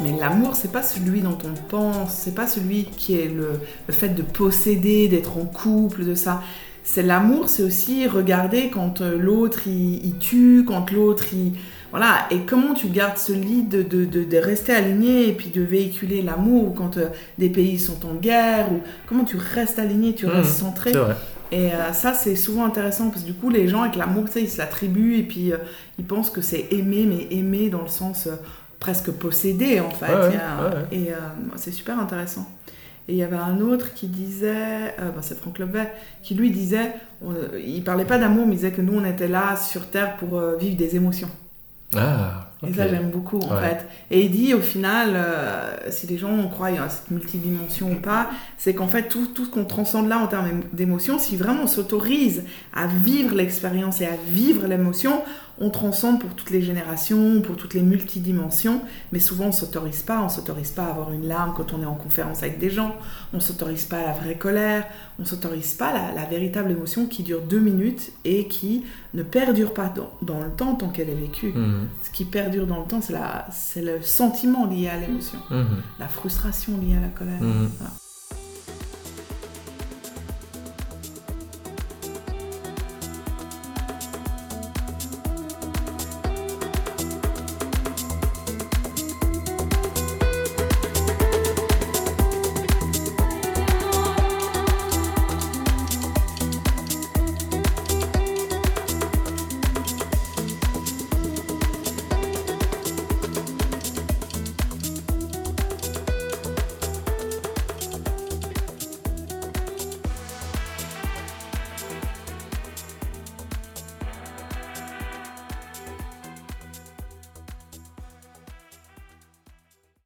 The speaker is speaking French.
Mais l'amour, c'est pas celui dont on pense, c'est pas celui qui est le, le fait de posséder, d'être en couple, de ça. C'est l'amour, c'est aussi regarder quand euh, l'autre il, il tue, quand l'autre il. Voilà, et comment tu gardes ce lit de, de, de, de rester aligné et puis de véhiculer l'amour quand euh, des pays sont en guerre, ou comment tu restes aligné, tu Mmh, restes centré. Et euh, ça, c'est souvent intéressant parce que du coup, les gens avec l'amour, tu sais, ils se l'attribuent et puis euh, ils pensent que c'est aimer, mais aimer dans le sens presque possédé en fait. Ouais, a-. Et euh, c'est super intéressant. Et il y avait un autre qui disait, euh, bah, c'est Franck Lebet, qui lui disait, on- il parlait pas d'amour, mais il disait que nous, on était là sur Terre pour euh, vivre des émotions. Ah, Et ça, j'aime beaucoup, en Ouais. fait. Et il dit, au final, euh, si les gens croient à cette multidimension ou pas, c'est qu'en fait, tout, tout ce qu'on transcende là en termes d'émotion, si vraiment on s'autorise à vivre l'expérience et à vivre l'émotion, on transcende pour toutes les générations, pour toutes les multidimensions, mais souvent on s'autorise pas, on s'autorise pas à avoir une larme quand on est en conférence avec des gens, on s'autorise pas à la vraie colère, on s'autorise pas à la, la véritable émotion qui dure deux minutes et qui ne perdure pas dans, dans le temps tant qu'elle est vécue. Mhm, Ce qui dans le temps, c'est la- c'est le sentiment lié à l'émotion, mhm, la frustration liée à la colère. mhm. Voilà.